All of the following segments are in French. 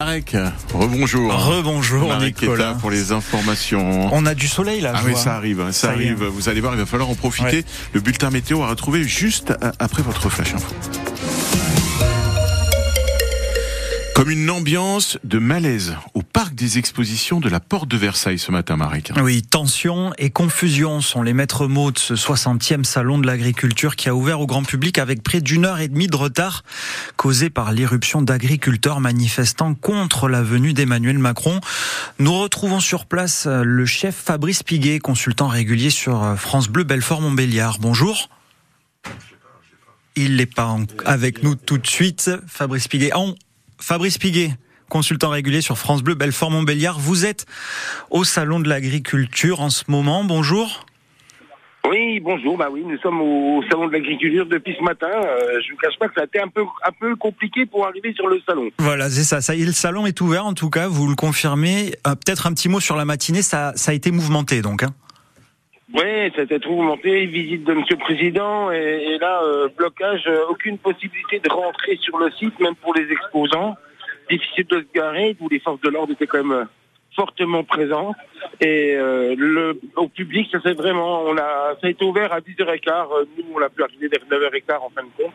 Marek, rebonjour. Rebonjour Marek est là Nicolas. pour les informations. On a du soleil là. Ah oui, ça arrive, hein, ça, arrive. Vous allez voir, il va falloir en profiter. Ouais. Le bulletin météo à retrouver juste a- après votre flash info. Comme une ambiance de malaise parc des expositions de la Porte de Versailles ce matin, Marek. Oui, tension et confusion sont les maîtres mots de ce 60e salon de l'agriculture qui a ouvert au grand public avec près d'une heure et demie de retard causé par l'irruption d'agriculteurs manifestant contre la venue d'Emmanuel Macron. Nous retrouvons sur place euh, le chef Fabrice Piguet, consultant régulier sur euh, France Bleu Belfort-Montbéliard. Bonjour. Il n'est pas en- avec nous tout de suite. Fabrice Piguet. On- Fabrice Piguet, consultant régulier sur France Bleu Belfort-Montbéliard. Vous êtes au salon de l'agriculture en ce moment. Bonjour. Oui, bonjour. Bah oui, nous sommes au salon de l'agriculture depuis ce matin. Euh, je vous cache pas que ça a été un peu un peu compliqué pour arriver sur le salon. Voilà, c'est ça. Ça y est, le salon est ouvert en tout cas. Vous le confirmez. Euh, Peut-être un petit mot sur la matinée. Ça, ça a été mouvementé donc. hein. Oui, c'était trop monté, visite de Monsieur le Président, et, et là, euh, blocage, euh, aucune possibilité de rentrer sur le site, même pour les exposants. Difficile de se garer, où les forces de l'ordre étaient quand même euh, fortement présentes. Et euh, le, au public, ça c'est vraiment, on a, ça a été ouvert à 10h15. euh, Nous, on l'a pu arriver vers 9h15 en fin de compte.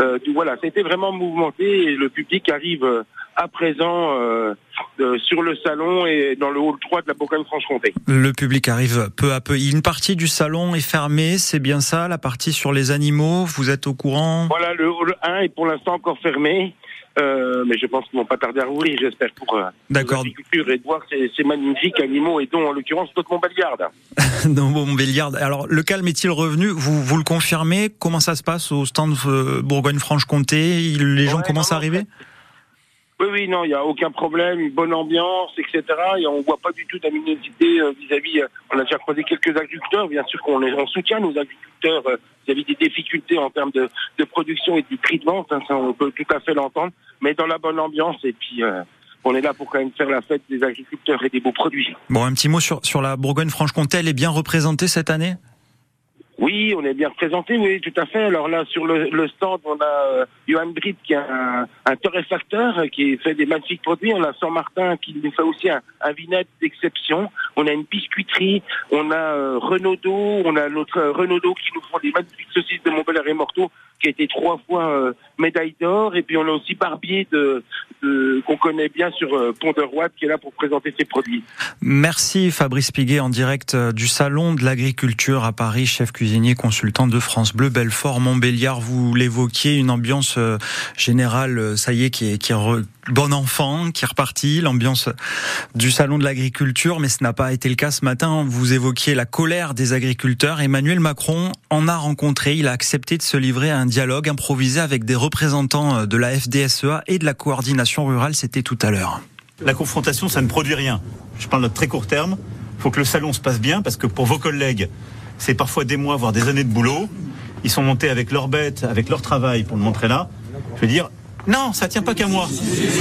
Euh, voilà, ça a été vraiment mouvementé et le public arrive euh, à présent euh, euh, sur le salon et dans le hall 3 de la Bourgogne-Franche-Comté. Le public arrive peu à peu. Une partie du salon est fermée. C'est bien ça. La partie sur les animaux. Vous êtes au courant? Voilà, le hall 1 est pour l'instant encore fermé, euh, mais je pense qu'ils vont pas tarder à rouvrir, j'espère, pour euh, D'accord. l'agriculture et de voir ces, ces magnifiques animaux et dont, en l'occurrence, notre Montbéliarde. Dans Montbéliard. Alors, le calme est-il revenu? Vous, vous le confirmez? Comment ça se passe au stand euh, Bourgogne-Franche-Comté? Les gens commencent non, à arriver? Oui, oui, non, il n'y a aucun problème, une bonne ambiance, etc. Et on voit pas du tout d'aminosité euh, vis-à-vis. euh, on a déjà croisé quelques agriculteurs, bien sûr qu'on les- on soutient nos agriculteurs euh, vis-à-vis des difficultés en termes de, de production et du prix de vente. hein, ça, on peut tout à fait l'entendre, mais dans la bonne ambiance. Et puis, euh, on est là pour quand même faire la fête des agriculteurs et des beaux produits. Bon, un petit mot sur, sur la Bourgogne-Franche-Comté. Elle est bien représentée cette année? Oui, on est bien représenté, oui, tout à fait. Alors là, sur le, stand, on a euh, Johan Britt qui est un, un torréfacteur euh, qui fait des magnifiques produits. On a Saint-Martin qui nous fait aussi un, un vinaitre d'exception. On a une biscuiterie, on a euh, Renaudot, on a notre euh, Renaudot qui nous font des magnifiques saucisses de Montbéliard et Morteau qui a été trois fois euh, médaille d'or. Et puis on a aussi Barbier de, de- qu'on connaît bien sur euh, Pont de qui est là pour présenter ses produits. Merci Fabrice Piguet en direct euh, du Salon de l'Agriculture à Paris, chef cuisinier consultant de France Bleu, Belfort, Montbéliard. Vous l'évoquiez, une ambiance générale, ça y est, qui est, qui est bon enfant, qui est reparti, l'ambiance du Salon de l'Agriculture, mais ce n'a pas été le cas ce matin. Vous évoquiez la colère des agriculteurs. Emmanuel Macron en a rencontré, il a accepté de se livrer à un dialogue improvisé avec des représentants euh, de la FDSEA et de la coordination rurale, c'était tout à l'heure. La confrontation, ça ne produit rien. Je parle de très court terme. Il faut que le salon se passe bien parce que pour vos collègues, c'est parfois des mois, voire des années de boulot. Ils sont montés avec leurs bêtes, avec leur travail pour le montrer là. Je veux dire, non, ça tient pas qu'à moi.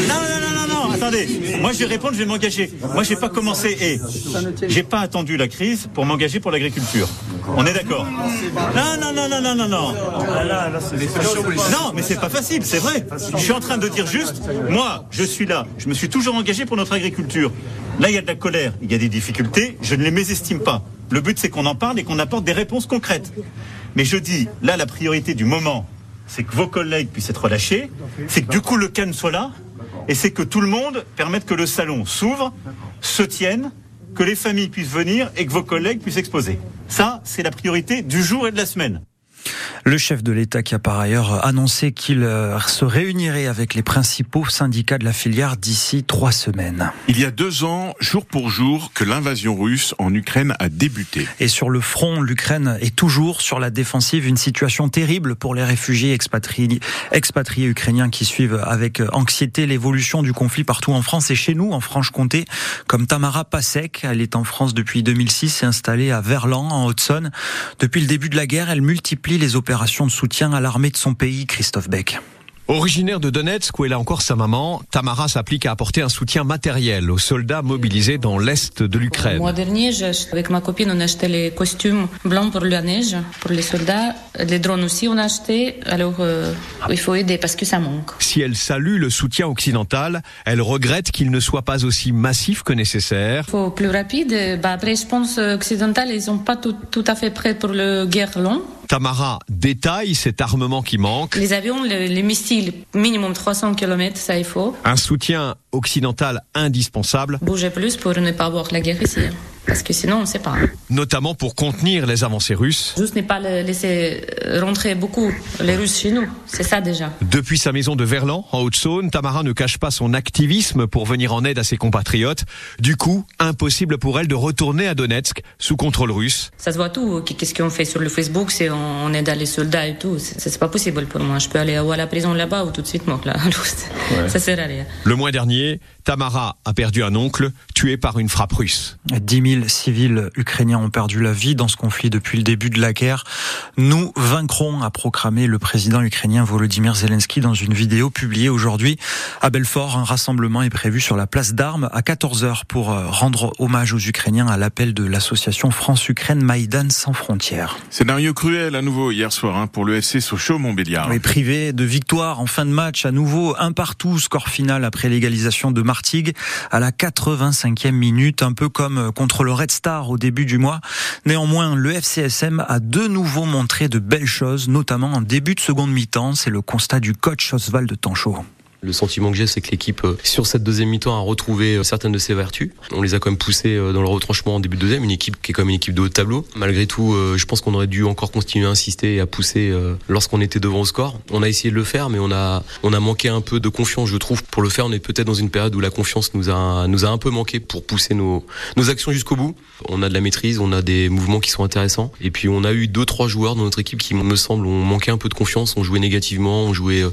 Non, non, non, non, attendez. Moi, je vais répondre, je vais m'engager. Moi, j'ai pas commencé et j'ai pas attendu la crise pour m'engager pour l'agriculture. On est d'accord Non, non, non, non, non, non, non. Non, mais c'est pas facile, c'est vrai. Je suis en train de dire juste, moi, je suis là, je me suis toujours engagé pour notre agriculture. Là, il y a de la colère, il y a des difficultés, je ne les mésestime pas. Le but, c'est qu'on en parle et qu'on apporte des réponses concrètes. Mais je dis, là, la priorité du moment, c'est que vos collègues puissent être relâchés, c'est que du coup, le calme soit là, et c'est que tout le monde permette que le salon s'ouvre, se tienne, que les familles puissent venir et que vos collègues puissent exposer. Ça, c'est la priorité du jour et de la semaine. Le chef de l'État qui a par ailleurs annoncé qu'il euh, se réunirait avec les principaux syndicats de la filière d'ici trois semaines. Il y a deux ans, jour pour jour, que l'invasion russe en Ukraine a débuté. Et sur le front, l'Ukraine est toujours sur la défensive, une situation terrible pour les réfugiés expatriés, expatriés ukrainiens qui suivent avec anxiété l'évolution du conflit partout en France et chez nous, en Franche-Comté, comme Tamara Pasek. Elle est en France depuis 2006 et installée à Verlan, en Haute-Saône. Depuis le début de la guerre, elle multiplie les opérations de soutien à l'armée de son pays, Christophe Beck. Originaire de Donetsk, où elle a encore sa maman, Tamara s'applique à apporter un soutien matériel aux soldats mobilisés dans l'est de l'Ukraine. Le mois dernier, avec ma copine, on a acheté les costumes blancs pour la neige, pour les soldats. Les drones aussi, on a acheté. Alors, euh, il faut aider parce que ça manque. Si elle salue le soutien occidental, elle regrette qu'il ne soit pas aussi massif que nécessaire. Il faut plus rapide. Bah, après, je pense occidental, ils sont pas tout, tout à fait prêts pour le guerre long. Tamara détaille cet armement qui manque. Les avions, les, les missiles, minimum 300 km, ça il faut. Un soutien occidental indispensable. Bouger plus pour ne pas avoir la guerre ici. Parce que sinon, on ne sait pas. Notamment pour contenir les avancées russes. Juste ne pas laisser rentrer beaucoup les Russes chez nous. C'est ça déjà. Depuis sa maison de Verlan, en Haute-Saône, Tamara ne cache pas son activisme pour venir en aide à ses compatriotes. Du coup, impossible pour elle de retourner à Donetsk sous contrôle russe. Ça se voit tout. Qu'est-ce qu'on fait sur le Facebook? C'est on aide les soldats et tout. C'est pas possible pour moi. Je peux aller ou à la prison là-bas ou tout de suite mort là. Ouais. Ça sert à rien. Le mois dernier, Tamara a perdu un oncle tué par une frappe russe. 10 000 civils ukrainiens ont perdu la vie dans ce conflit depuis le début de la guerre. Nous vaincrons, a proclamé le président ukrainien Volodymyr Zelensky dans une vidéo publiée aujourd'hui à Belfort. Un rassemblement est prévu sur la place d'armes à 14h pour rendre hommage aux Ukrainiens à l'appel de l'association France-Ukraine Maïdan sans frontières. Scénario cruel à nouveau hier soir hein, pour le FC Sochaux-Montbéliard. Oui, privé de victoire en fin de match à nouveau un partout score final après l'égalisation de Martigues à la 85e minute, un peu comme contre le Red Star au début du mois. Néanmoins, le FCSM a de nouveau montré de belles choses, notamment en début de seconde mi-temps. C'est le constat du coach Oswald Tanchot. Le sentiment que j'ai, c'est que l'équipe, sur cette deuxième mi-temps, a retrouvé certaines de ses vertus. On les a quand même poussés dans le retranchement en début de deuxième, une équipe qui est comme une équipe de haut de tableau. Malgré tout, je pense qu'on aurait dû encore continuer à insister et à pousser lorsqu'on était devant au score. On a essayé de le faire, mais on a, on a manqué un peu de confiance, je trouve. Pour le faire, on est peut-être dans une période où la confiance nous a, nous a un peu manqué pour pousser nos, nos actions jusqu'au bout. On a de la maîtrise, on a des mouvements qui sont intéressants. Et puis, on a eu deux, trois joueurs dans notre équipe qui, me semble, ont manqué un peu de confiance, ont joué négativement, ont joué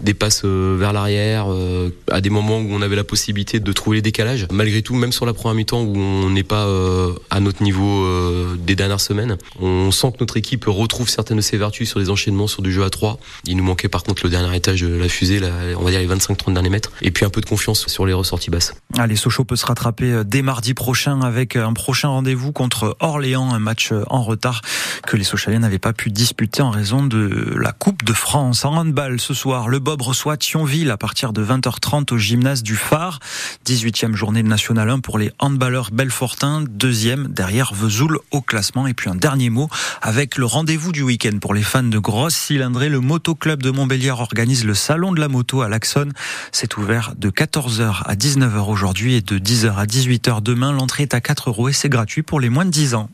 des passes vers l'arrière, à des moments où on avait la possibilité de trouver les décalages. Malgré tout, même sur la première mi-temps où on n'est pas euh, à notre niveau euh, des dernières semaines, on sent que notre équipe retrouve certaines de ses vertus sur les enchaînements, sur du jeu à 3. Il nous manquait par contre le dernier étage de la fusée, on va dire les 25-30 derniers mètres, et puis un peu de confiance sur les ressorties basses. Allez, Sochaux peut se rattraper dès mardi prochain avec un prochain rendez-vous contre Orléans, un match en retard que les Sochaliens n'avaient pas pu disputer en raison de la Coupe de France. En handball ce soir, le Bob reçoit Thionville partir de 20h30 au gymnase du Phare. 18e journée de National 1 pour les handballeurs belfortins, deuxième derrière Vesoul au classement. Et puis un dernier mot avec le rendez-vous du week-end pour les fans de grosses cylindrées. Le Motoclub de Montbéliard organise le salon de la moto à l'Axon. C'est ouvert de 14h à 19h aujourd'hui et de 10h à 18h demain. L'entrée est à 4 euros et c'est gratuit pour les moins de 10 ans.